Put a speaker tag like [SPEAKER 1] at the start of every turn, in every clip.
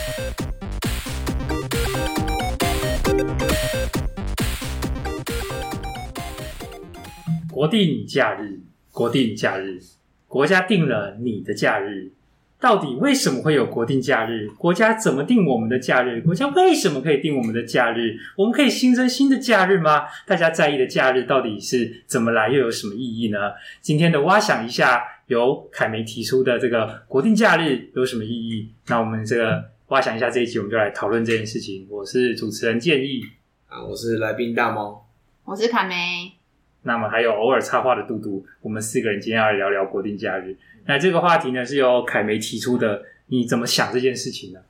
[SPEAKER 1] 国定假日，国定假日，国家定了你的假日。到底为什么会有国定假日？国家怎么定我们的假日？国家为什么可以定我们的假日？我们可以新增新的假日吗？大家在意的假日到底是怎么来，又有什么意义呢？今天的挖想一下，由凯梅提出的这个国定假日有什么意义？那我们这个挖想一下这一集，我们就来讨论这件事情。我是主持人建议
[SPEAKER 2] 啊，我是来宾大猫，
[SPEAKER 3] 我是凯梅。
[SPEAKER 1] 那么还有偶尔插话的嘟嘟，我们四个人今天要来聊聊国定假日。那这个话题呢，是由凯梅提出的。你怎么想这件事情呢？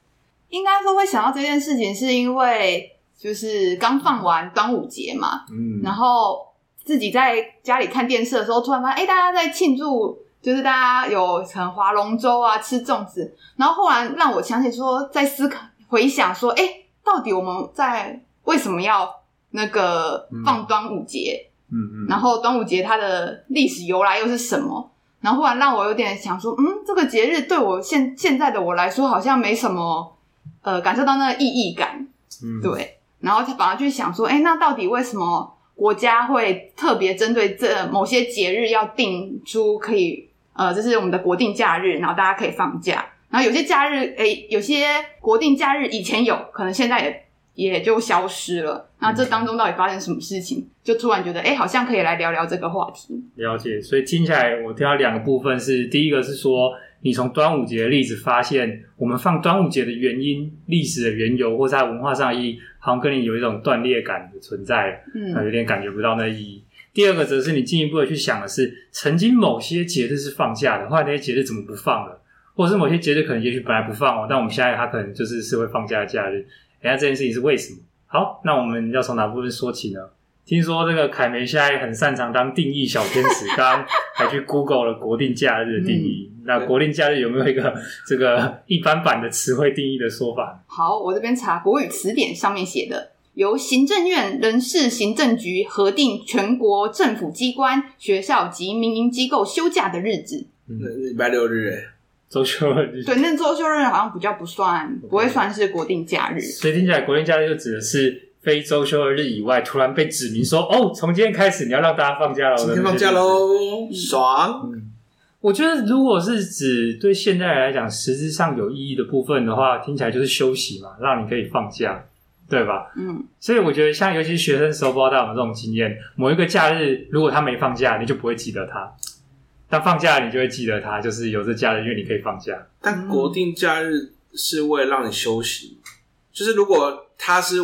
[SPEAKER 3] 应该说会想到这件事情，是因为就是刚放完端午节嘛，嗯，然后自己在家里看电视的时候，突然发现，哎，大家在庆祝，就是大家有可能划龙舟啊，吃粽子，然后后来让我想起说，在思考回想说，哎，到底我们在为什么要那个放端午节？嗯嗯，然后端午节它的历史由来又是什么？然后忽然让我有点想说，嗯，这个节日对我现现在的我来说好像没什么，呃，感受到那个意义感，嗯，对。然后他反而去想说，哎，那到底为什么国家会特别针对这某些节日要定出可以，呃，这是我们的国定假日，然后大家可以放假。然后有些假日，哎，有些国定假日以前有可能现在也。也就消失了。那这当中到底发生什么事情？就突然觉得，哎、欸，好像可以来聊聊这个话题。
[SPEAKER 1] 了解。所以听起来，我听到两个部分是：第一个是说，你从端午节的例子发现，我们放端午节的原因、历史的缘由，或在文化上意义，好像跟你有一种断裂感的存在，嗯，有点感觉不到那意义。第二个则是你进一步的去想的是，曾经某些节日是放假的，后来那些节日怎么不放了？或者是某些节日可能也许本来不放哦，但我们现在它可能就是是会放假的假日。等下这件事情是为什么？好，那我们要从哪部分说起呢？听说这个凯梅现在很擅长当定义小天使，刚刚还去 Google 了国定假日的定义。嗯、那国定假日有没有一个这个一般版的词汇定义的说法？
[SPEAKER 3] 好，我这边查国语词典上面写的，由行政院人事行政局核定全国政府机关、学校及民营机构休假的日子。
[SPEAKER 2] 嗯，礼拜六日诶。
[SPEAKER 1] 周休日
[SPEAKER 3] 对，那周休日好像比较不算，不会算是国定假日。
[SPEAKER 1] 所以听起来，国定假日就指的是非周休日以外，突然被指明说，哦，从今天开始你要让大家放假了。
[SPEAKER 2] 今天放假喽，爽。
[SPEAKER 1] 嗯，我觉得如果是指对现代人来讲实质上有意义的部分的话，听起来就是休息嘛，让你可以放假，对吧？嗯。所以我觉得，像尤其是学生时候，不知道大家有没有这种经验，某一个假日如果他没放假，你就不会记得他。但放假你就会记得他，就是有这假日，因为你可以放假。
[SPEAKER 2] 但国定假日是为了让你休息，就是如果他是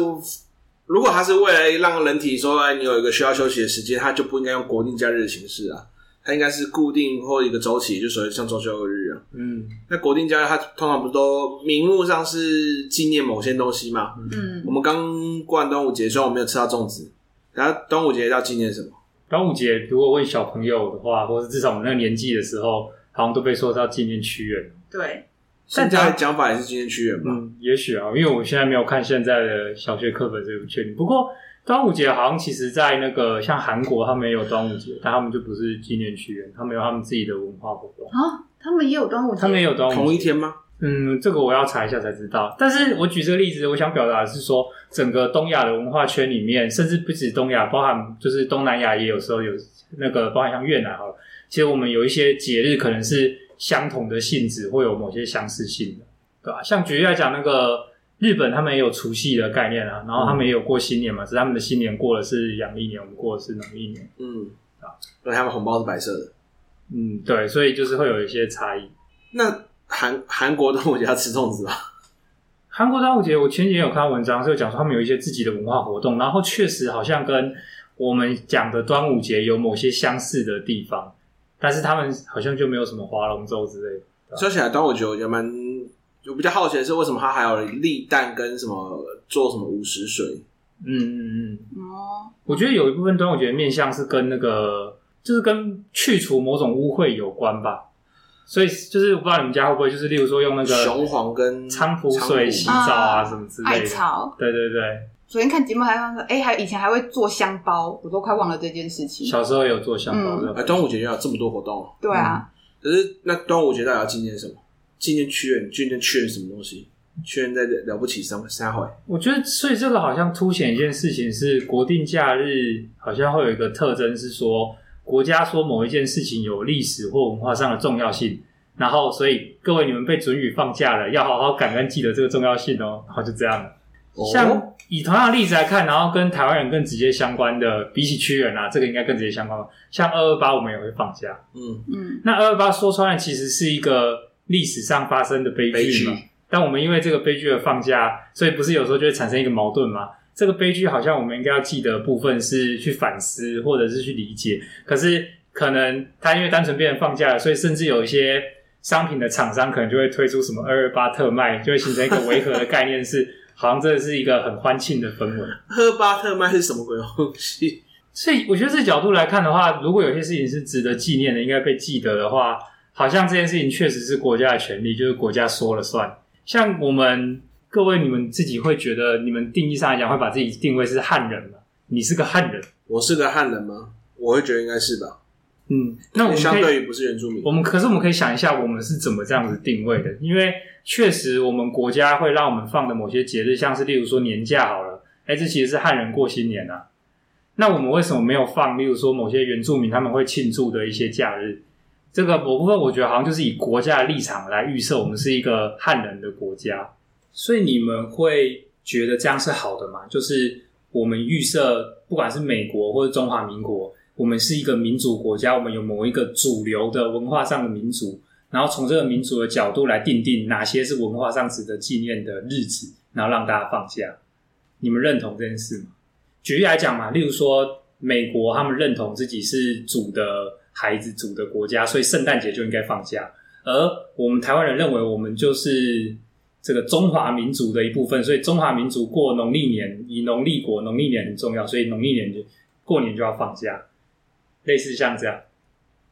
[SPEAKER 2] 如果他是为了让人体说，哎，你有一个需要休息的时间，他就不应该用国定假日的形式啊，它应该是固定或一个周期，就所谓像周休日啊。嗯，那国定假日它通常不是都名目上是纪念某些东西嘛？嗯，我们刚过完端午节，虽然我没有吃到粽子，然后端午节要纪念什么？
[SPEAKER 1] 端午节，如果问小朋友的话，或者至少我们那个年纪的时候，好像都被说是要纪念屈原。
[SPEAKER 3] 对，
[SPEAKER 2] 现在讲法也是纪念屈原吧？
[SPEAKER 1] 嗯，也许啊，因为我现在没有看现在的小学课本，这个不确定。不过端午节好像其实，在那个像韩国，他们也有端午节，但他们就不是纪念屈原，他们有他们自己的文化活动
[SPEAKER 3] 啊。他们也有端午节，
[SPEAKER 1] 他们也有端午节，
[SPEAKER 2] 同一天吗？
[SPEAKER 1] 嗯，这个我要查一下才知道。但是我举这个例子，我想表达的是说，整个东亚的文化圈里面，甚至不止东亚，包含就是东南亚也有时候有那个，包含像越南好了。其实我们有一些节日可能是相同的性质，会有某些相似性的，对吧？像举例来讲，那个日本他们也有除夕的概念啊，然后他们也有过新年嘛，只是他们的新年过的是阳历年，我们过的是农历年。嗯，
[SPEAKER 2] 啊，因为他们红包是白色的。
[SPEAKER 1] 嗯，对，所以就是会有一些差异。
[SPEAKER 2] 那。韩韩国端午节要吃粽子吧？
[SPEAKER 1] 韩国端午节，我前几天有看到文章，是有讲说他们有一些自己的文化活动，然后确实好像跟我们讲的端午节有某些相似的地方，但是他们好像就没有什么划龙舟之类的。
[SPEAKER 2] 说起来，端午节我觉得蛮，就比较好奇的是，为什么它还有立蛋跟什么做什么午时水？
[SPEAKER 1] 嗯嗯嗯。哦，我觉得有一部分端午节的面向是跟那个，就是跟去除某种污秽有关吧。所以就是我不知道你们家会不会就是例如说用那个
[SPEAKER 2] 雄黄跟
[SPEAKER 1] 菖蒲水洗澡啊什么之类的。
[SPEAKER 3] 艾草。
[SPEAKER 1] 对对对。
[SPEAKER 3] 昨天看节目还说，哎，还以前还会做香包，我都快忘了这件事情。
[SPEAKER 1] 小时候有做香包的。
[SPEAKER 2] 哎，端午节要有这么多活动。
[SPEAKER 3] 对啊。
[SPEAKER 2] 可是那端午节大家要纪念什么？纪念屈原，今天屈原什么东西？确认在了不起三三回。
[SPEAKER 1] 我觉得，所以这个好像凸显一件事情是，国定假日好像会有一个特征是说，国家说某一件事情有历史或文化上的重要性，然后所以各位你们被准予放假了，要好好感恩记得这个重要性哦。然后就这样，像以同样的例子来看，然后跟台湾人更直接相关的，比起屈原啊，这个应该更直接相关吧。像二二八，我们也会放假。嗯嗯，那二二八说穿了，其实是一个历史上发生的悲剧嘛。但我们因为这个悲剧而放假，所以不是有时候就会产生一个矛盾嘛？这个悲剧好像我们应该要记得的部分是去反思或者是去理解，可是可能它因为单纯变成放假了，所以甚至有一些商品的厂商可能就会推出什么二二八特卖，就会形成一个违和的概念是，是好像这是一个很欢庆的氛围。
[SPEAKER 2] 二二八特卖是什么鬼东西？
[SPEAKER 1] 所以我觉得这角度来看的话，如果有些事情是值得纪念的，应该被记得的话，好像这件事情确实是国家的权利，就是国家说了算。像我们各位，你们自己会觉得，你们定义上来讲，会把自己定位是汉人吗？你是个汉人，
[SPEAKER 2] 我是个汉人吗？我会觉得应该是吧。
[SPEAKER 1] 嗯，那我们
[SPEAKER 2] 相对于不是原住民，
[SPEAKER 1] 我们可是我们可以想一下，我们是怎么这样子定位的？因为确实，我们国家会让我们放的某些节日，像是例如说年假好了，哎，这其实是汉人过新年啊。那我们为什么没有放？例如说某些原住民他们会庆祝的一些假日？这个某部分，我觉得好像就是以国家的立场来预设，我们是一个汉人的国家，所以你们会觉得这样是好的吗？就是我们预设，不管是美国或者中华民国，我们是一个民主国家，我们有某一个主流的文化上的民族，然后从这个民族的角度来定定哪些是文化上值得纪念的日子，然后让大家放假。你们认同这件事吗？举例来讲嘛，例如说美国，他们认同自己是主的。孩子主的国家，所以圣诞节就应该放假。而我们台湾人认为，我们就是这个中华民族的一部分，所以中华民族过农历年，以农历国，农历年很重要，所以农历年就过年就要放假，类似像这样。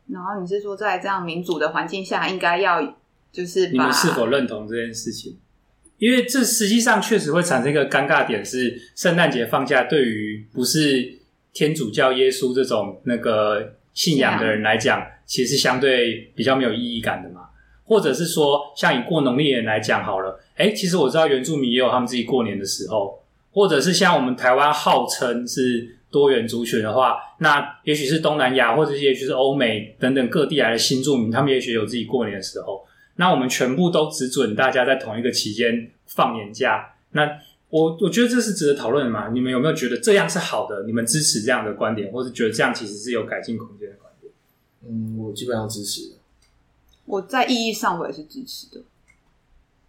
[SPEAKER 3] 然后你是说，在这样民主的环境下，应该要就是
[SPEAKER 1] 你们是否认同这件事情？因为这实际上确实会产生一个尴尬点，是圣诞节放假对于不是天主教耶稣这种那个。信仰的人来讲，其实是相对比较没有意义感的嘛。或者是说，像以过农历年来讲好了，诶，其实我知道原住民也有他们自己过年的时候，或者是像我们台湾号称是多元族群的话，那也许是东南亚，或者也许是欧美等等各地来的新住民，他们也许有自己过年的时候。那我们全部都只准大家在同一个期间放年假，那。我我觉得这是值得讨论的嘛？你们有没有觉得这样是好的？你们支持这样的观点，或是觉得这样其实是有改进空间的观点？
[SPEAKER 2] 嗯，我基本上支持的。
[SPEAKER 3] 我在意义上我也是支持的，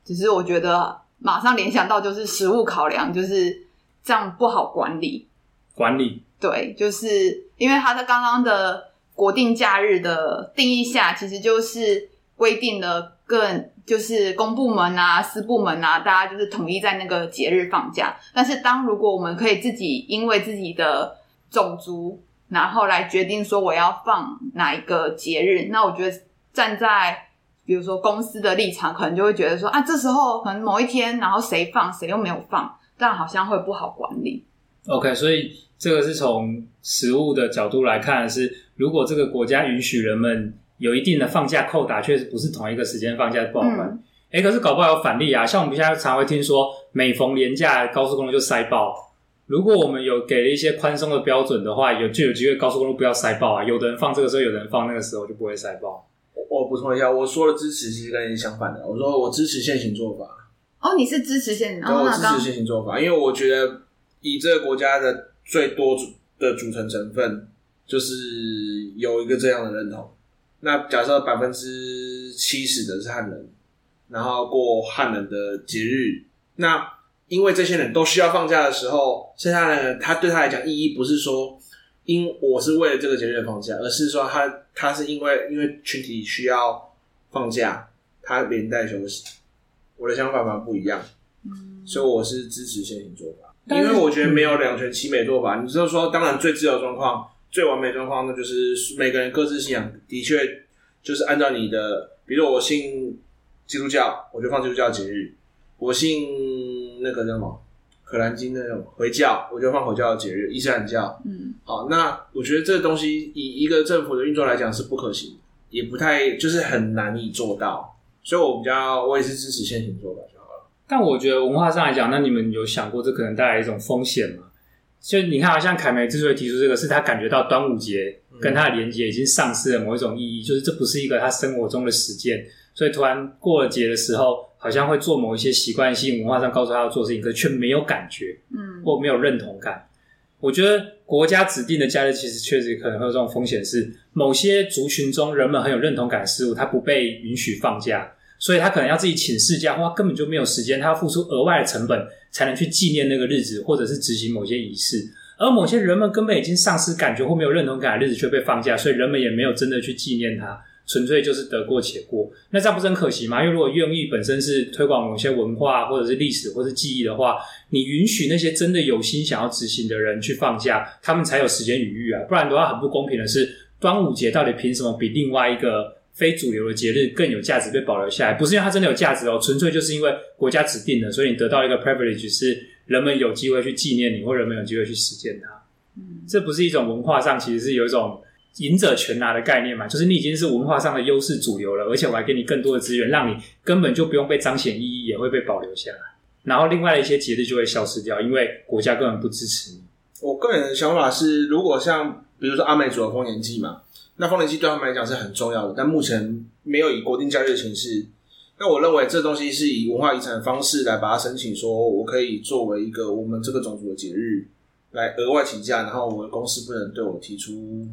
[SPEAKER 3] 只是我觉得马上联想到就是实物考量，就是这样不好管理。
[SPEAKER 1] 管理。
[SPEAKER 3] 对，就是因为他在刚刚的国定假日的定义下，其实就是规定了更。就是公部门啊、私部门啊，大家就是统一在那个节日放假。但是，当如果我们可以自己因为自己的种族，然后来决定说我要放哪一个节日，那我觉得站在比如说公司的立场，可能就会觉得说啊，这时候可能某一天，然后谁放谁又没有放，这样好像会不好管理。
[SPEAKER 1] OK，所以这个是从实务的角度来看，是如果这个国家允许人们。有一定的放假扣打，确实不是同一个时间放假不好办。哎、嗯，可是搞不好有反例啊，像我们现在常会听说，每逢连假高速公路就塞爆。如果我们有给了一些宽松的标准的话，有就有机会高速公路不要塞爆啊。有的人放这个时候，有的人放那个时候，就不会塞爆。
[SPEAKER 2] 我补充一下，我说的支持其实跟你相反的。我说我支持现行做法。
[SPEAKER 3] 哦，你是支持现行？
[SPEAKER 2] 对，我支持现行做法，因为我觉得以这个国家的最多的组成成分，就是有一个这样的认同。那假设百分之七十的是汉人，然后过汉人的节日，那因为这些人都需要放假的时候，剩下的人他对他来讲意义不是说因我是为了这个节日放假，而是说他他是因为因为群体需要放假，他连带休息。我的想法蛮不一样，嗯，所以我是支持现行做法，因为我觉得没有两全其美做法。你就是说，当然最自由状况。最完美状况，那就是每个人各自信仰，的确就是按照你的，比如我信基督教，我就放基督教节日；我信那个叫什么可兰经那种回教，我就放回教的节日。伊斯兰教，嗯，好，那我觉得这个东西以一个政府的运作来讲是不可行，也不太就是很难以做到，所以我比较我也是支持现行做法就好了。
[SPEAKER 1] 但我觉得文化上来讲，那你们有想过这可能带来一种风险吗？就你看，啊像凯梅之所以提出这个，是他感觉到端午节跟他的连接已经丧失了某一种意义，就是这不是一个他生活中的实践，所以突然过了节的时候，好像会做某一些习惯性文化上告诉他要做事情，可是却没有感觉，嗯，或没有认同感。我觉得国家指定的假日其实确实可能会有这种风险，是某些族群中人们很有认同感的事物，它不被允许放假。所以他可能要自己请事假，或根本就没有时间，他要付出额外的成本才能去纪念那个日子，或者是执行某些仪式。而某些人们根本已经丧失感觉或没有认同感的日子却被放假，所以人们也没有真的去纪念它，纯粹就是得过且过。那这样不是很可惜吗？因为如果愿意本身是推广某些文化或者是历史或是记忆的话，你允许那些真的有心想要执行的人去放假，他们才有时间余裕啊。不然的话，很不公平的是，端午节到底凭什么比另外一个非主流的节日更有价值被保留下来，不是因为它真的有价值哦，纯粹就是因为国家指定的，所以你得到一个 privilege，是人们有机会去纪念你，或人们有机会去实践它。嗯，这不是一种文化上其实是有一种赢者全拿的概念嘛？就是你已经是文化上的优势主流了，而且我还给你更多的资源，让你根本就不用被彰显意义，也会被保留下来。然后另外的一些节日就会消失掉，因为国家根本不支持你。
[SPEAKER 2] 我个人的想法是，如果像比如说阿美族的丰年祭嘛。那丰年祭对他们来讲是很重要的，但目前没有以国定假日的形式。那我认为这东西是以文化遗产的方式来把它申请，说我可以作为一个我们这个种族的节日来额外请假，然后我的公司不能对我提出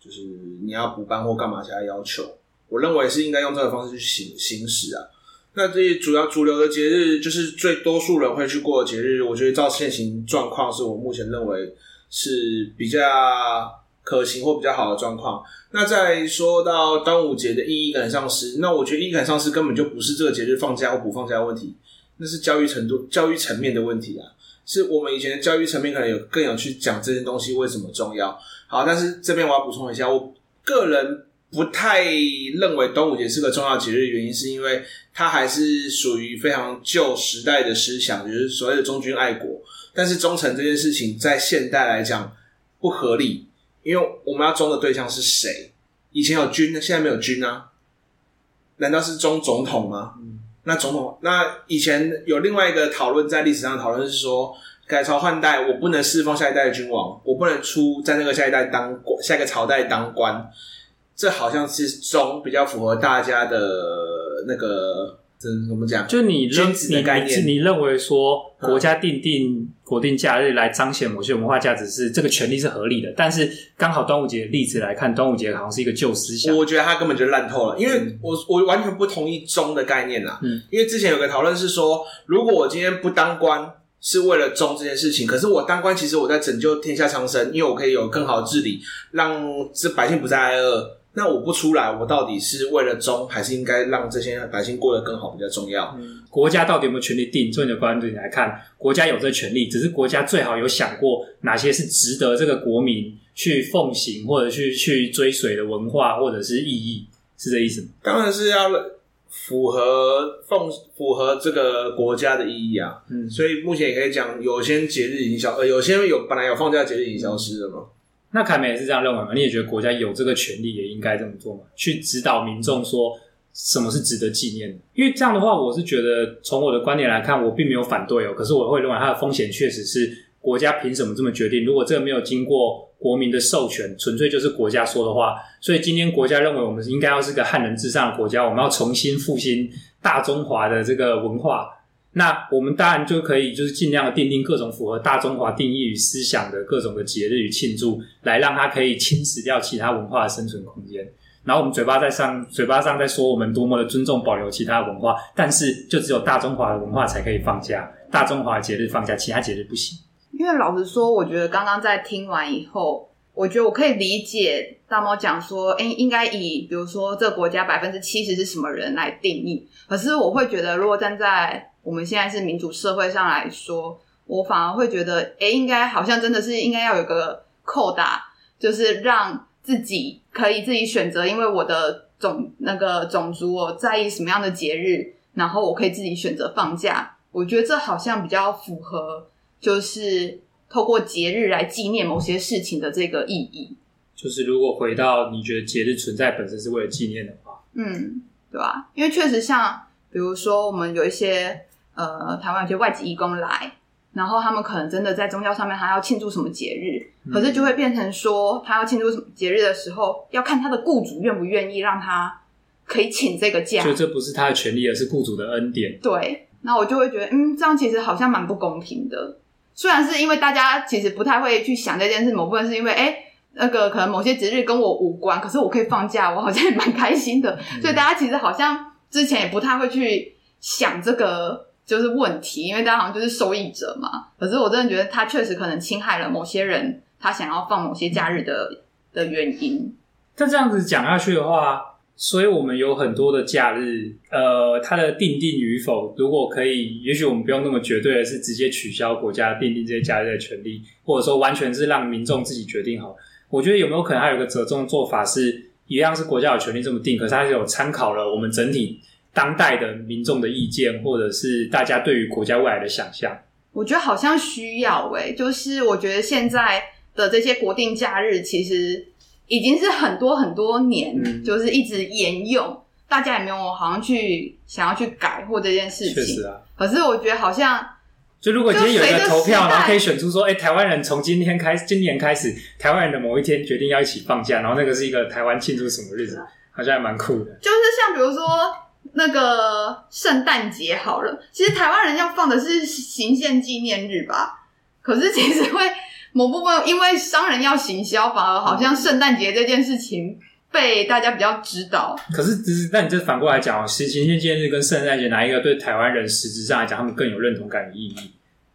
[SPEAKER 2] 就是你要补班或干嘛其他要求。我认为是应该用这个方式去行行使啊。那这些主要主流的节日，就是最多数人会去过的节日，我觉得照现行状况，是我目前认为是比较。可行或比较好的状况。那再说到端午节的意义感丧失，那我觉得意义感丧失根本就不是这个节日放假或不放假的问题，那是教育程度、教育层面的问题啊。是我们以前的教育层面可能有更有去讲这些东西为什么重要。好，但是这边我要补充一下，我个人不太认为端午节是个重要节日，原因是因为它还是属于非常旧时代的思想，就是所谓的忠君爱国。但是忠诚这件事情在现代来讲不合理。因为我们要忠的对象是谁？以前有君，现在没有君啊？难道是中总统吗？嗯，那总统，那以前有另外一个讨论，在历史上讨论是说，改朝换代，我不能侍奉下一代的君王，我不能出在那个下一代当，下一个朝代当官，这好像是中比较符合大家的那个。怎么讲？
[SPEAKER 1] 就你认你你认为说国家定定国定假日来彰显某些文化价值是这个权利是合理的，但是刚好端午节的例子来看，端午节好像是一个旧思想。
[SPEAKER 2] 我觉得它根本就烂透了，因为我我完全不同意忠的概念啦。嗯，因为之前有个讨论是说，如果我今天不当官是为了忠这件事情，可是我当官其实我在拯救天下苍生，因为我可以有更好的治理，让这百姓不再挨饿。那我不出来，我到底是为了忠，还是应该让这些百姓过得更好比较重要？
[SPEAKER 1] 嗯，国家到底有没有权利定？从你的观点来看，国家有这个权利，只是国家最好有想过哪些是值得这个国民去奉行或者去去追随的文化或者是意义，是这意思吗？
[SPEAKER 2] 当然是要符合奉符合这个国家的意义啊。嗯，所以目前也可以讲，有些节日已经消，呃，有些有本来有放假节日已经消失了嘛。
[SPEAKER 1] 那凯美也是这样认为吗？你也觉得国家有这个权利，也应该这么做吗？去指导民众说什么是值得纪念的？因为这样的话，我是觉得从我的观点来看，我并没有反对哦。可是我会认为它的风险确实是国家凭什么这么决定？如果这个没有经过国民的授权，纯粹就是国家说的话。所以今天国家认为我们应该要是个汉人至上的国家，我们要重新复兴大中华的这个文化。那我们当然就可以，就是尽量的奠定各种符合大中华定义与思想的各种的节日与庆祝，来让它可以侵蚀掉其他文化的生存空间。然后我们嘴巴在上，嘴巴上在说我们多么的尊重保留其他文化，但是就只有大中华的文化才可以放假，大中华节日放假，其他节日不行。
[SPEAKER 3] 因为老实说，我觉得刚刚在听完以后，我觉得我可以理解大猫讲说，诶，应该以比如说这个国家百分之七十是什么人来定义。可是我会觉得，如果站在我们现在是民主社会上来说，我反而会觉得，诶，应该好像真的是应该要有个扣打，就是让自己可以自己选择，因为我的种那个种族，我在意什么样的节日，然后我可以自己选择放假。我觉得这好像比较符合，就是透过节日来纪念某些事情的这个意义。
[SPEAKER 1] 就是如果回到你觉得节日存在本身是为了纪念的话，
[SPEAKER 3] 嗯，对吧？因为确实像。比如说，我们有一些呃台湾有些外籍义工来，然后他们可能真的在宗教上面他要庆祝什么节日，可是就会变成说他要庆祝什么节日的时候，要看他的雇主愿不愿意让他可以请这个假，
[SPEAKER 1] 就这不是他的权利，而是雇主的恩典。
[SPEAKER 3] 对，那我就会觉得，嗯，这样其实好像蛮不公平的。虽然是因为大家其实不太会去想这件事，某部分是因为，哎，那个可能某些节日跟我无关，可是我可以放假，我好像也蛮开心的。所以大家其实好像之前也不太会去想这个就是问题，因为大家好像就是受益者嘛。可是我真的觉得他确实可能侵害了某些人他想要放某些假日的的原因。
[SPEAKER 1] 但这样子讲下去的话。所以，我们有很多的假日，呃，它的定定与否，如果可以，也许我们不用那么绝对的是直接取消国家定定这些假日的权利，或者说完全是让民众自己决定好。我觉得有没有可能还有个折中做法是，一样是国家有权利这么定，可是它是有参考了我们整体当代的民众的意见，或者是大家对于国家未来的想象。
[SPEAKER 3] 我觉得好像需要诶、欸，就是我觉得现在的这些国定假日其实。已经是很多很多年，嗯、就是一直沿用，大家也没有好像去想要去改或这件事情。
[SPEAKER 1] 确实啊，
[SPEAKER 3] 可是我觉得好像，
[SPEAKER 1] 就如果今天有一个投票，然后可以选出说，哎、欸，台湾人从今天开始，今年开始，台湾人的某一天决定要一起放假，然后那个是一个台湾庆祝什么日子，好像还蛮酷的。
[SPEAKER 3] 就是像比如说那个圣诞节好了，其实台湾人要放的是行宪纪念日吧，可是其实会。某部分因为商人要行销，反而好像圣诞节这件事情被大家比较知道。
[SPEAKER 1] 可是，只是那你这反过来讲哦，行宪纪念日跟圣诞节哪一个对台湾人实质上来讲，他们更有认同感的意义？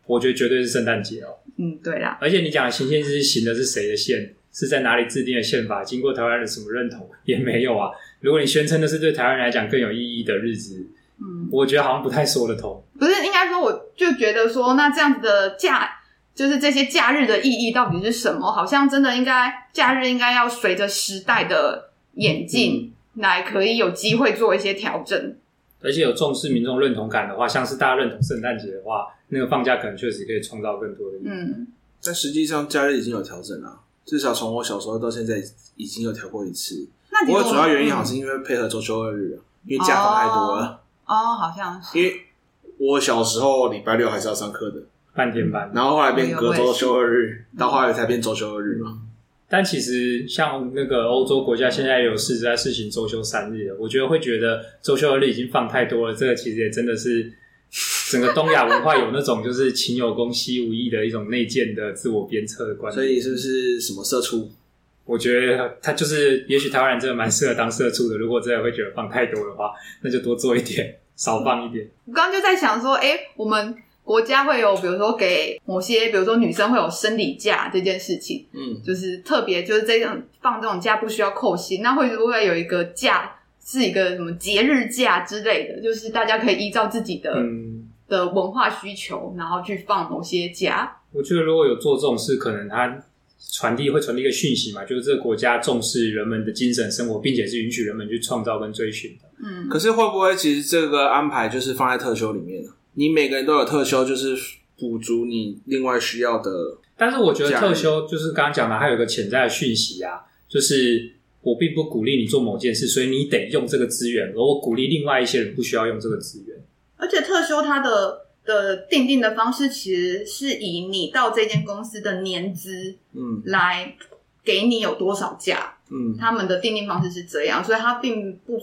[SPEAKER 1] 我觉得绝对是圣诞节哦。
[SPEAKER 3] 嗯，对啦。
[SPEAKER 1] 而且你讲的行宪日行的是谁的宪？是在哪里制定的宪法？经过台湾人什么认同？也没有啊。如果你宣称的是对台湾人来讲更有意义的日子，嗯，我觉得好像不太说得通。
[SPEAKER 3] 不是，应该说，我就觉得说，那这样子的假。就是这些假日的意义到底是什么？好像真的应该假日应该要随着时代的演进来，可以有机会做一些调整。
[SPEAKER 1] 而且有重视民众认同感的话，像是大家认同圣诞节的话，那个放假可能确实可以创造更多的意义。嗯，
[SPEAKER 2] 但实际上假日已经有调整了，至少从我小时候到现在已经有调过一次。那不过主要原因好像是因为配合周休二日，因为假放太多了。
[SPEAKER 3] 哦，哦，好像是。
[SPEAKER 2] 因为我小时候礼拜六还是要上课的。
[SPEAKER 1] 半天班，
[SPEAKER 2] 然后后来变隔周休二日，到后来才变周休二日嘛。
[SPEAKER 1] 但其实像那个欧洲国家现在也有试着在试行周休三日，我觉得会觉得周休二日已经放太多了。这个其实也真的是 整个东亚文化有那种就是勤有功兮无益的一种内建的自我鞭策的观念。
[SPEAKER 2] 所以是不是什么社畜？
[SPEAKER 1] 我觉得他就是，也许台湾人真的蛮适合当社畜的。如果真的会觉得放太多的话，那就多做一点，少放一点。
[SPEAKER 3] 我刚刚就在想说，哎，我们。国家会有，比如说给某些，比如说女生会有生理假这件事情，嗯，就是特别就是这种放这种假不需要扣薪，那会不会有一个假是一个什么节日假之类的，就是大家可以依照自己的、嗯、的文化需求，然后去放某些假。
[SPEAKER 1] 我觉得如果有做这种事，可能它传递会传递一个讯息嘛，就是这个国家重视人们的精神生活，并且是允许人们去创造跟追寻的。
[SPEAKER 2] 嗯，可是会不会其实这个安排就是放在特休里面呢？你每个人都有特休，就是补足你另外需要的。
[SPEAKER 1] 但是我觉得特休就是刚刚讲的，还有一个潜在的讯息啊，就是我并不鼓励你做某件事，所以你得用这个资源，而我鼓励另外一些人不需要用这个资源。
[SPEAKER 3] 而且特休它的的定定的方式，其实是以你到这间公司的年资，嗯，来给你有多少假，嗯，他们的定定方式是这样，所以它并不，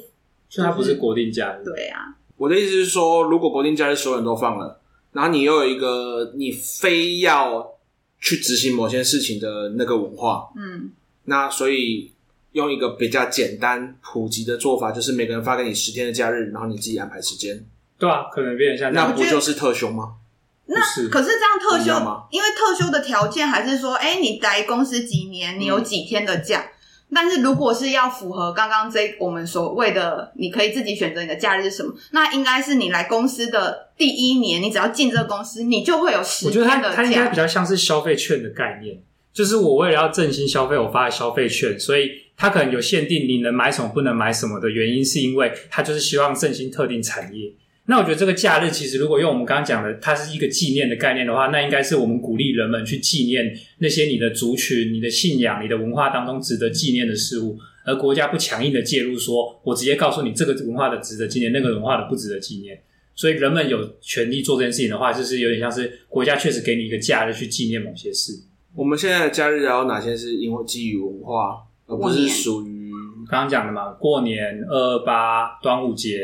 [SPEAKER 1] 所以它不是国定假日，
[SPEAKER 3] 对啊。
[SPEAKER 2] 我的意思是说，如果国定假日所有人都放了，然后你又有一个你非要去执行某些事情的那个文化，嗯，那所以用一个比较简单普及的做法，就是每个人发给你十天的假日，然后你自己安排时间。
[SPEAKER 1] 对啊，可能变成像
[SPEAKER 2] 那不就是特休吗？
[SPEAKER 3] 那可是这样特休吗？因为特休的条件还是说，哎，你来公司几年，你有几天的假。嗯但是如果是要符合刚刚这我们所谓的，你可以自己选择你的假日是什么，那应该是你来公司的第一年，你只要进这个公司，你就会有十天的假。我觉得它它应该
[SPEAKER 1] 比较像是消费券的概念，就是我为了要振兴消费，我发的消费券，所以它可能有限定，你能买什么，不能买什么的原因，是因为它就是希望振兴特定产业。那我觉得这个假日其实，如果用我们刚刚讲的，它是一个纪念的概念的话，那应该是我们鼓励人们去纪念那些你的族群、你的信仰、你的文化当中值得纪念的事物，而国家不强硬的介入说，说我直接告诉你这个文化的值得纪念，那个文化的不值得纪念。所以人们有权利做这件事情的话，就是有点像是国家确实给你一个假日去纪念某些事。
[SPEAKER 2] 我们现在的假日还有哪些是因为基于文化，而不是属于
[SPEAKER 1] 刚刚讲的嘛？过年、二二八、端午节。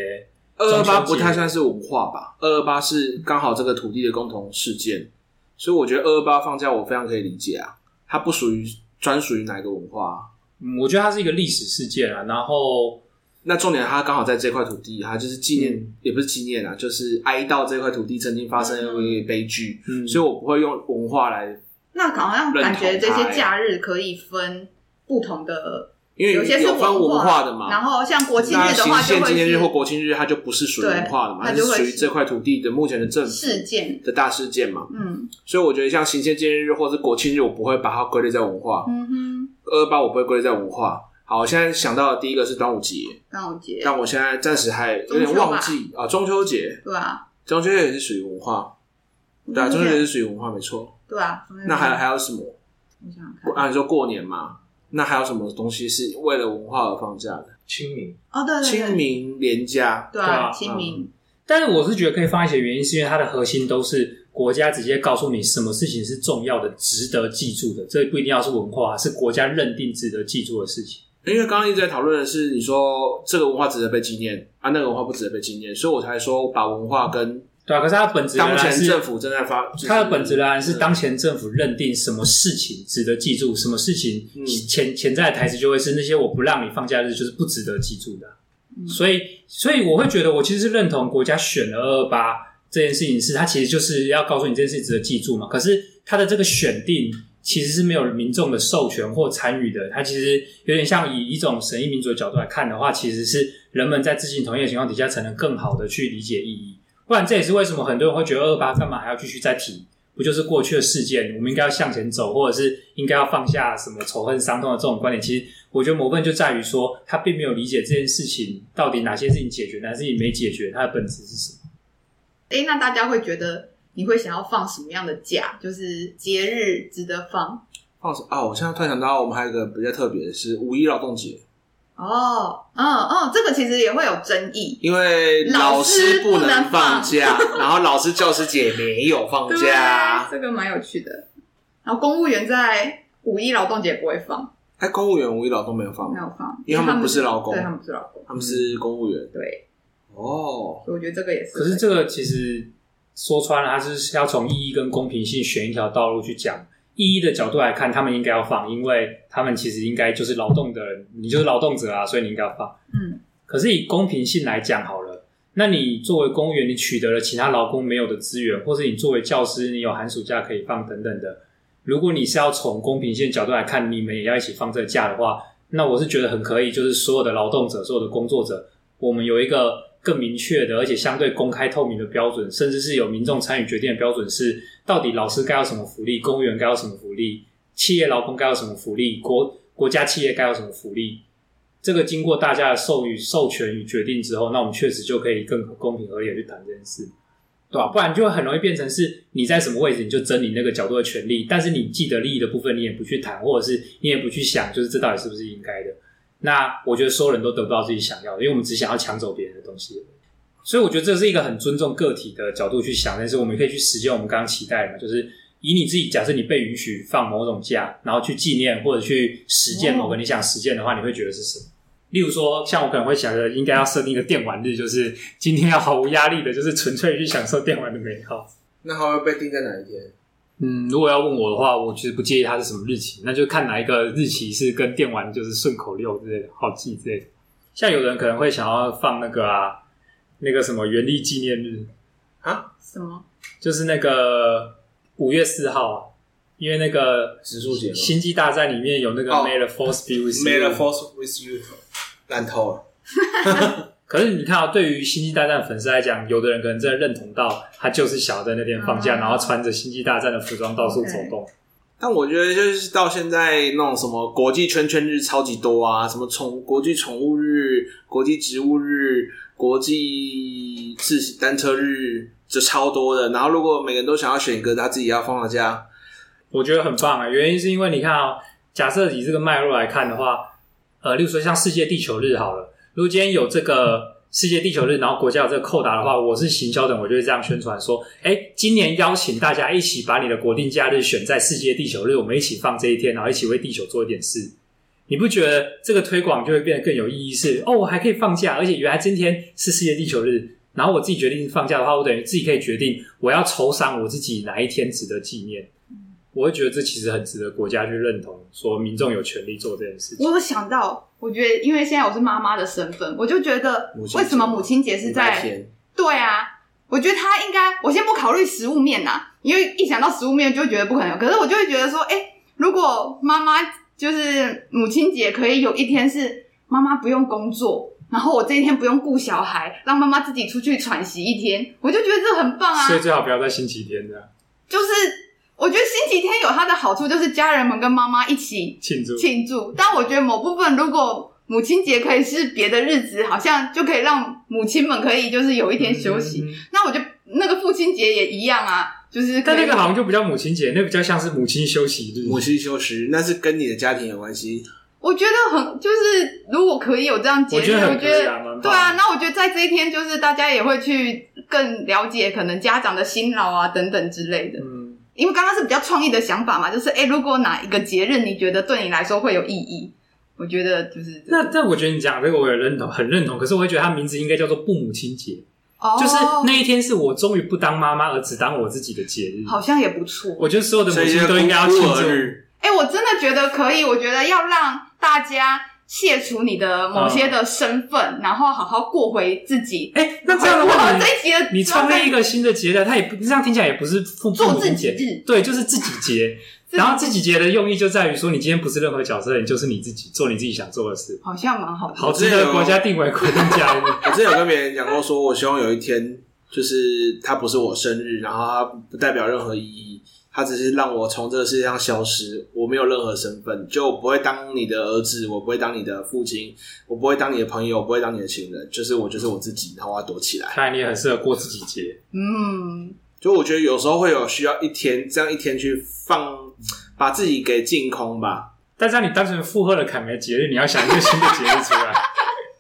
[SPEAKER 2] 二二八不太算是文化吧？二二八是刚好这个土地的共同事件，所以我觉得二二八放假我非常可以理解啊。它不属于专属于哪一个文化？
[SPEAKER 1] 嗯，我觉得它是一个历史事件啊。然后，
[SPEAKER 2] 那重点它刚好在这块土地，它就是纪念，嗯、也不是纪念啊，就是哀悼这块土地曾经发生的一个悲剧。嗯，所以我不会用文化来。
[SPEAKER 3] 那好像感觉这些假日可以分不同的。
[SPEAKER 2] 因为有些是有分文化的嘛，
[SPEAKER 3] 然后像国庆日的话，
[SPEAKER 2] 行宪纪念日或国庆日，它就不是属于文化的嘛，它是属于这块土地的目前的政府
[SPEAKER 3] 事件
[SPEAKER 2] 的大事件嘛。嗯，所以我觉得像行宪纪念日或者是国庆日，我不会把它归类在文化。嗯哼，二二八我不会归类在文化。好，我现在想到的第一个是端午节，
[SPEAKER 3] 端午节，
[SPEAKER 2] 但我现在暂时还有点忘记啊，中秋节，
[SPEAKER 3] 对啊，
[SPEAKER 2] 中秋节也是属于文化，对啊，中秋节是属于文化，没错，
[SPEAKER 3] 对啊。
[SPEAKER 2] 那还还有什么？我想看啊，你说过年嘛。那还有什么东西是为了文化而放假的？
[SPEAKER 4] 清明
[SPEAKER 3] 哦，对，
[SPEAKER 2] 清明连假，
[SPEAKER 3] 对啊，清明。
[SPEAKER 1] 但是我是觉得可以放一些原因，是因为它的核心都是国家直接告诉你什么事情是重要的、值得记住的。这不一定要是文化，是国家认定值得记住的事情。
[SPEAKER 2] 因为刚刚一直在讨论的是，你说这个文化值得被纪念啊，那个文化不值得被纪念，所以我才说把文化跟。
[SPEAKER 1] 对啊，可是它本质
[SPEAKER 2] 当前政府正在发，
[SPEAKER 1] 它的本质仍然是当前政府认定什么事情值得记住，什么事情潜潜在的台词就会是那些我不让你放假日就是不值得记住的。所以，所以我会觉得我其实是认同国家选了二二八这件事情，是它其实就是要告诉你这件事情值得记住嘛。可是它的这个选定其实是没有民众的授权或参与的，它其实有点像以一种审议民主的角度来看的话，其实是人们在自信同意的情况底下才能更好的去理解意义。不然这也是为什么很多人会觉得二二八干嘛还要继续再提？不就是过去的事件？我们应该要向前走，或者是应该要放下什么仇恨、伤痛的这种观点？其实我觉得某部分就在于说，他并没有理解这件事情到底哪些事情解决，哪些事情没解决，它的本质是什么？
[SPEAKER 3] 诶，那大家会觉得你会想要放什么样的假？就是节日值得放？
[SPEAKER 2] 放什么啊？我现在突然想到，我们还有一个比较特别的是五一劳动节。
[SPEAKER 3] 哦，嗯嗯，这个其实也会有争议，
[SPEAKER 2] 因为老师不能放假，然后老师教师节没有放假，
[SPEAKER 3] 这个蛮有趣的。然后公务员在五一劳动节不会放，
[SPEAKER 2] 哎，公务员五一劳动没有放，
[SPEAKER 3] 没有放，
[SPEAKER 2] 因为他们不是劳工，
[SPEAKER 3] 对，他们不是劳工，
[SPEAKER 2] 他们是公务员。
[SPEAKER 3] 对，
[SPEAKER 2] 哦，
[SPEAKER 3] 所以我觉得这个也是。
[SPEAKER 1] 可是这个其实说穿了，他是要从意义跟公平性选一条道路去讲。意义的角度来看，他们应该要放，因为他们其实应该就是劳动的人，你就是劳动者啊，所以你应该要放。嗯。可是以公平性来讲，好了，那你作为公务员，你取得了其他劳工没有的资源，或是你作为教师，你有寒暑假可以放等等的。如果你是要从公平性角度来看，你们也要一起放这个假的话，那我是觉得很可以，就是所有的劳动者、所有的工作者，我们有一个更明确的，而且相对公开透明的标准，甚至是有民众参与决定的标准是。到底老师该有什么福利？公务员该有什么福利？企业劳工该有什么福利？国国家企业该有什么福利？这个经过大家的授予、授权与决定之后，那我们确实就可以更公平合理的去谈这件事，对吧？不然就会很容易变成是你在什么位置你就争你那个角度的权利，但是你既得利益的部分你也不去谈，或者是你也不去想，就是这到底是不是应该的？那我觉得所有人都得不到自己想要的，因为我们只想要抢走别人的东西。所以我觉得这是一个很尊重个体的角度去想，但是我们可以去实践我们刚刚期待的嘛，就是以你自己假设你被允许放某种假，然后去纪念或者去实践某个你想实践的话，你会觉得是什么？例如说，像我可能会想着应该要设定一个电玩日，就是今天要毫无压力的，就是纯粹去享受电玩的美好。
[SPEAKER 2] 那它会被定在哪一天？
[SPEAKER 1] 嗯，如果要问我的话，我其实不介意它是什么日期，那就看哪一个日期是跟电玩就是顺口溜之类的，好记之类的。像有人可能会想要放那个啊。那个什么原力纪念日
[SPEAKER 3] 啊？什么？
[SPEAKER 1] 就是那个五月四号啊，因为那个
[SPEAKER 2] 植树节，
[SPEAKER 1] 星际大战里面有那个 May the Force be with
[SPEAKER 2] you，May the Force with you，烂透了。
[SPEAKER 1] 可是你看啊，对于星际大战粉丝来讲，有的人可能真的认同到他就是想要在那天放假，然后穿着星际大战的服装到处走动。
[SPEAKER 2] 但我觉得就是到现在那种什么国际圈圈日超级多啊，什么宠国际宠物日、国际植物日。国际自行单车日就超多的，然后如果每个人都想要选一个他自己要放的假，
[SPEAKER 1] 我觉得很棒啊！原因是因为你看啊、哦，假设以这个脉络来看的话，呃，例如说像世界地球日好了，如果今天有这个世界地球日，然后国家有这个扣打的话，我是行销的，我就会这样宣传说：哎，今年邀请大家一起把你的国定假日选在世界地球日，我们一起放这一天，然后一起为地球做一点事。你不觉得这个推广就会变得更有意义是？是哦，我还可以放假，而且原来今天是世界地球日，然后我自己决定放假的话，我等于自己可以决定我要酬赏我自己哪一天值得纪念。我会觉得这其实很值得国家去认同，说民众有权利做这件事情。
[SPEAKER 3] 我有想到，我觉得因为现在我是妈妈的身份，我就觉得为什么母亲节是在？对啊，我觉得他应该，我先不考虑食物面呐，因为一想到食物面就会觉得不可能。可是我就会觉得说，哎，如果妈妈就是母亲节可以有一天是妈妈不用工作，然后我这一天不用顾小孩，让妈妈自己出去喘息一天，我就觉得这很棒啊。
[SPEAKER 1] 所以最好不要在星期天这样。
[SPEAKER 3] 就是。我觉得星期天有它的好处，就是家人们跟妈妈一起庆祝庆祝。但我觉得某部分，如果母亲节可以是别的日子，好像就可以让母亲们可以就是有一天休息。嗯嗯、那我觉得那个父亲节也一样啊，就是
[SPEAKER 1] 但那个好像就不叫母亲节，那个比较像是母亲休息日。
[SPEAKER 2] 母亲休息，那是跟你的家庭有关系。
[SPEAKER 3] 我觉得很就是，如果可以有这样节日，我觉得，我觉得对啊。那我觉得在这一天，就是大家也会去更了解可能家长的辛劳啊等等之类的。嗯因为刚刚是比较创意的想法嘛，就是哎，如果哪一个节日你觉得对你来说会有意义，我觉得就是
[SPEAKER 1] 那。那我觉得你讲这个我也认同，很认同。可是我会觉得它名字应该叫做不母亲节，哦，就是那一天是我终于不当妈妈而只当我自己的节日，
[SPEAKER 3] 好像也不错。
[SPEAKER 1] 我觉得所有的母亲都应该要庆祝。
[SPEAKER 3] 哎，我真的觉得可以。我觉得要让大家。卸除你的某些的身份，嗯、然后好好过回自己。
[SPEAKER 1] 哎、欸，那这样的话，这一集的你创立一个新的节日，它也不这样听起来也不是父
[SPEAKER 3] 做自己日，
[SPEAKER 1] 对，就是自己节。然后自己节的用意就在于说，你今天不是任何角色，你就是你自己，做你自己想做的事。
[SPEAKER 3] 好像蛮好的，
[SPEAKER 1] 好值得国家定为国定假日。
[SPEAKER 2] 我之前有跟别人讲过，说我希望有一天，就是它不是我生日，然后它不代表任何意义。他只是让我从这个世界上消失，我没有任何身份，就我不会当你的儿子，我不会当你的父亲，我不会当你的朋友，我不会当你的情人，就是我就是我自己，然后我要躲起来。
[SPEAKER 1] 看来你也很适合过自己节，
[SPEAKER 3] 嗯，
[SPEAKER 2] 就我觉得有时候会有需要一天这样一天去放，把自己给净空吧。
[SPEAKER 1] 但是你单纯附和了凯梅节日，你要想一个新的节日出来。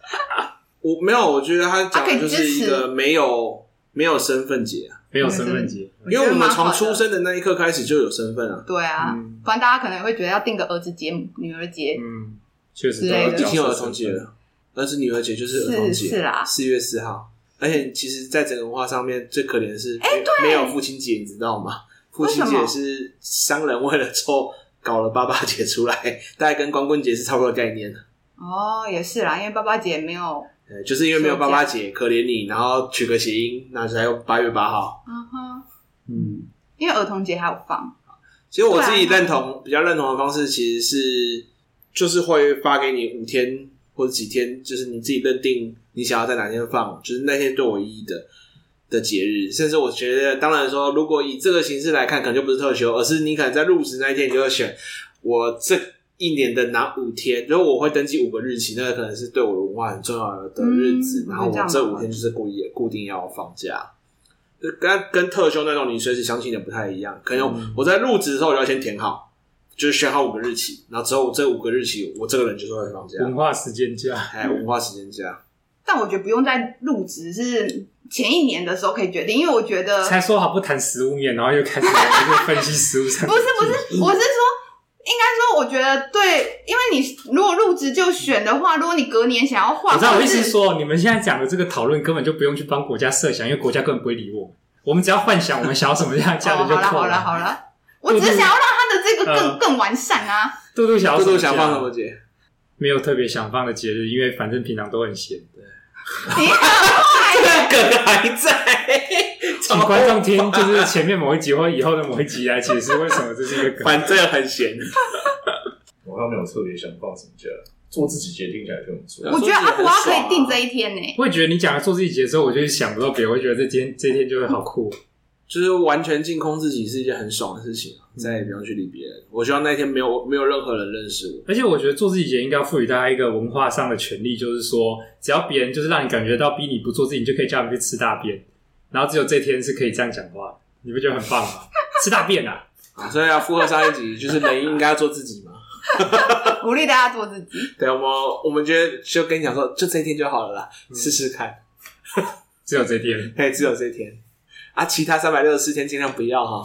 [SPEAKER 2] 我没有，我觉得他讲的就是一个没有没有身份节啊。
[SPEAKER 1] 没有身份节，
[SPEAKER 2] 因为我们从出生的那一刻开始就有身份啊。
[SPEAKER 3] 对啊，嗯、不然大家可能会觉得要定个儿子节、女儿节，
[SPEAKER 1] 嗯，确实
[SPEAKER 2] 对，已经有儿童节了。儿子女儿节就是儿童节，
[SPEAKER 3] 是啦，
[SPEAKER 2] 四月四号。而且其实，在整个文化上面，最可怜的是，哎，没有父亲节，你知道吗？父亲节是商人为了凑搞了爸爸节出来，大概跟光棍节是差不多的概念的。
[SPEAKER 3] 哦，也是啦，因为爸爸节没有。
[SPEAKER 2] 就是因为没有爸爸节，可怜你，然后取个谐音，那才有八月八号。
[SPEAKER 3] 嗯哼，嗯，因为儿童节还有放。
[SPEAKER 2] 其实我自己认同，比较认同的方式，其实是就是会发给你五天或者几天，就是你自己认定你想要在哪天放，就是那天对我意义的的节日。甚至我觉得，当然说，如果以这个形式来看，可能就不是特休，而是你可能在入职那一天，你就会选我这。一年的哪五天？如果我会登记五个日期，那个可能是对我的文化很重要的日子。嗯、然后我这五天就是故意固定要放假，就跟跟特休那种你随时想起的不太一样。可能我在入职的时候，我就要先填好，就是选好五个日期，然后之后这五个日期，我这个人就是会放假。
[SPEAKER 1] 文化时间假，
[SPEAKER 2] 哎，文化时间假。
[SPEAKER 3] 但我觉得不用在入职，是前一年的时候可以决定，因为我觉得
[SPEAKER 1] 才说好不谈食物面，然后又开始就分析食物上。
[SPEAKER 3] 不是不是，我是说。我觉得对，因为你如果入职就选的话，如果你隔年想要换，
[SPEAKER 1] 我知道我意思是说，你们现在讲的这个讨论根本就不用去帮国家设想，因为国家根本不会理我。我们只要幻想我们想要什么样的价值就够了。
[SPEAKER 3] 好了好了好了，我只是想要让他的这个更更完善啊。
[SPEAKER 1] 杜杜想要
[SPEAKER 2] 杜杜想放什么节？
[SPEAKER 1] 没有特别想放的节日，因为反正平常都很闲。对，
[SPEAKER 3] 你好
[SPEAKER 2] 这个梗还在。
[SPEAKER 1] 请观众听，就是前面某一集或以后的某一集来解释为什么这是一个梗。
[SPEAKER 2] 反正很闲。
[SPEAKER 4] 我倒没有特别想放什么假，做自己节听起来就很不错。
[SPEAKER 3] 我觉得阿普可以定这一天呢。
[SPEAKER 1] 我也觉得你讲的做自己节的时候，我就想不到别人会觉得这天这一天就会好酷。
[SPEAKER 2] 就是完全净空自己是一件很爽的事情，再也不用去理别人。我希望那一天没有没有任何人认识我。
[SPEAKER 1] 而且我觉得做自己节应该要赋予大家一个文化上的权利，就是说，只要别人就是让你感觉到逼你不做自己，你就可以叫他们去吃大便。然后只有这天是可以这样讲话，你不觉得很棒吗？吃大便啊！
[SPEAKER 2] 啊，所以要附和上一集，就是人应该要做自己嘛。
[SPEAKER 3] 鼓励大家做自己。
[SPEAKER 2] 对，我们我们觉得就跟你讲说，就这一天就好了啦，试试看。
[SPEAKER 1] 只有这一天，
[SPEAKER 2] 对，只有这一天。啊，其他三百六十四天尽量不要哈，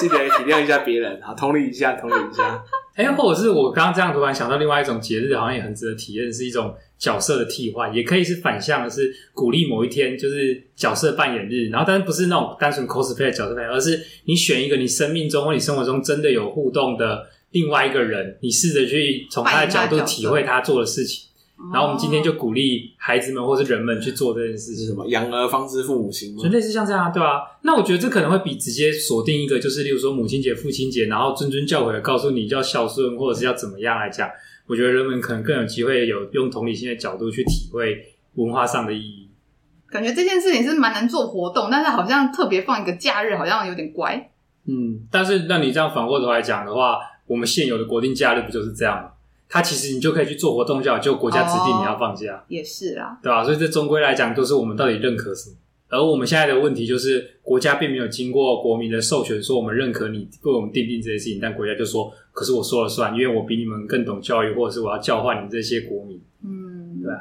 [SPEAKER 2] 记得体谅一下别人啊，同理一下，同理一下。
[SPEAKER 1] 哎、欸，或者是我刚刚这样突然想到另外一种节日，好像也很值得体验，是一种角色的替换，也可以是反向的，是鼓励某一天就是角色扮演日，然后但是不是那种单纯 cosplay 的角色扮演，而是你选一个你生命中或你生活中真的有互动的另外一个人，你试着去从他的角度体会他做的事情。然后我们今天就鼓励孩子们或是人们去做这件事情，
[SPEAKER 2] 是什么？养儿方知父母心吗？
[SPEAKER 1] 就类似像这样啊，对吧、啊？那我觉得这可能会比直接锁定一个，就是例如说母亲节、父亲节，然后谆谆教诲的告诉你要孝顺或者是要怎么样来讲，我觉得人们可能更有机会有用同理心的角度去体会文化上的意义。
[SPEAKER 3] 感觉这件事情是蛮难做活动，但是好像特别放一个假日，好像有点乖。
[SPEAKER 1] 嗯，但是那你这样反过头来讲的话，我们现有的国定假日不就是这样吗？它其实你就可以去做活动，就好，就国家指定你要放假，
[SPEAKER 3] 哦、也是啊，
[SPEAKER 1] 对吧？所以这终归来讲，都是我们到底认可什么。而我们现在的问题就是，国家并没有经过国民的授权，说我们认可你为我们定定这些事情，但国家就说，可是我说了算，因为我比你们更懂教育，或者是我要教化你们这些国民。嗯，对。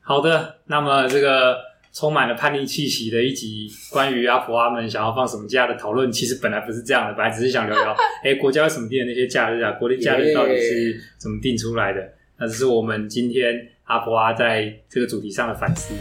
[SPEAKER 1] 好的，那么这个。充满了叛逆气息的一集，关于阿婆阿们想要放什么假的讨论，其实本来不是这样的，本来只是想聊聊，哎、欸，国家为什么定的那些假日啊？国定假日到底是怎么定出来的？那这是我们今天阿婆阿在这个主题上的反思。